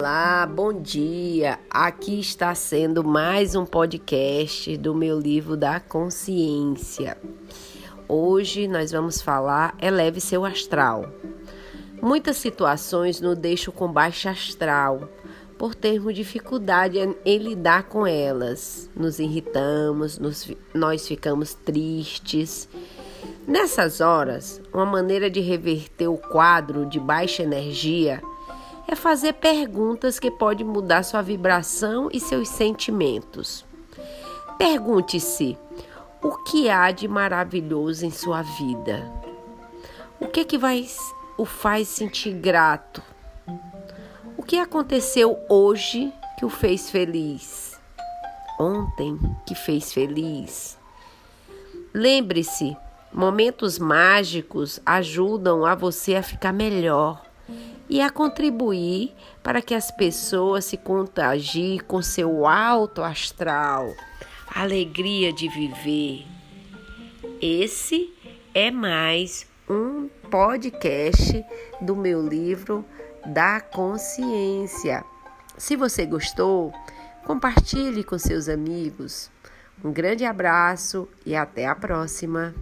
Olá, bom dia. Aqui está sendo mais um podcast do meu livro da consciência. Hoje nós vamos falar eleve seu astral. Muitas situações nos deixam com baixa astral por termos dificuldade em lidar com elas. Nos irritamos, nos, nós ficamos tristes. Nessas horas, uma maneira de reverter o quadro de baixa energia é fazer perguntas que podem mudar sua vibração e seus sentimentos. Pergunte-se: o que há de maravilhoso em sua vida? O que que vai o faz sentir grato? O que aconteceu hoje que o fez feliz? Ontem que fez feliz? Lembre-se, momentos mágicos ajudam a você a ficar melhor e a contribuir para que as pessoas se contagiem com seu alto astral, alegria de viver. Esse é mais um podcast do meu livro da consciência. Se você gostou, compartilhe com seus amigos. Um grande abraço e até a próxima!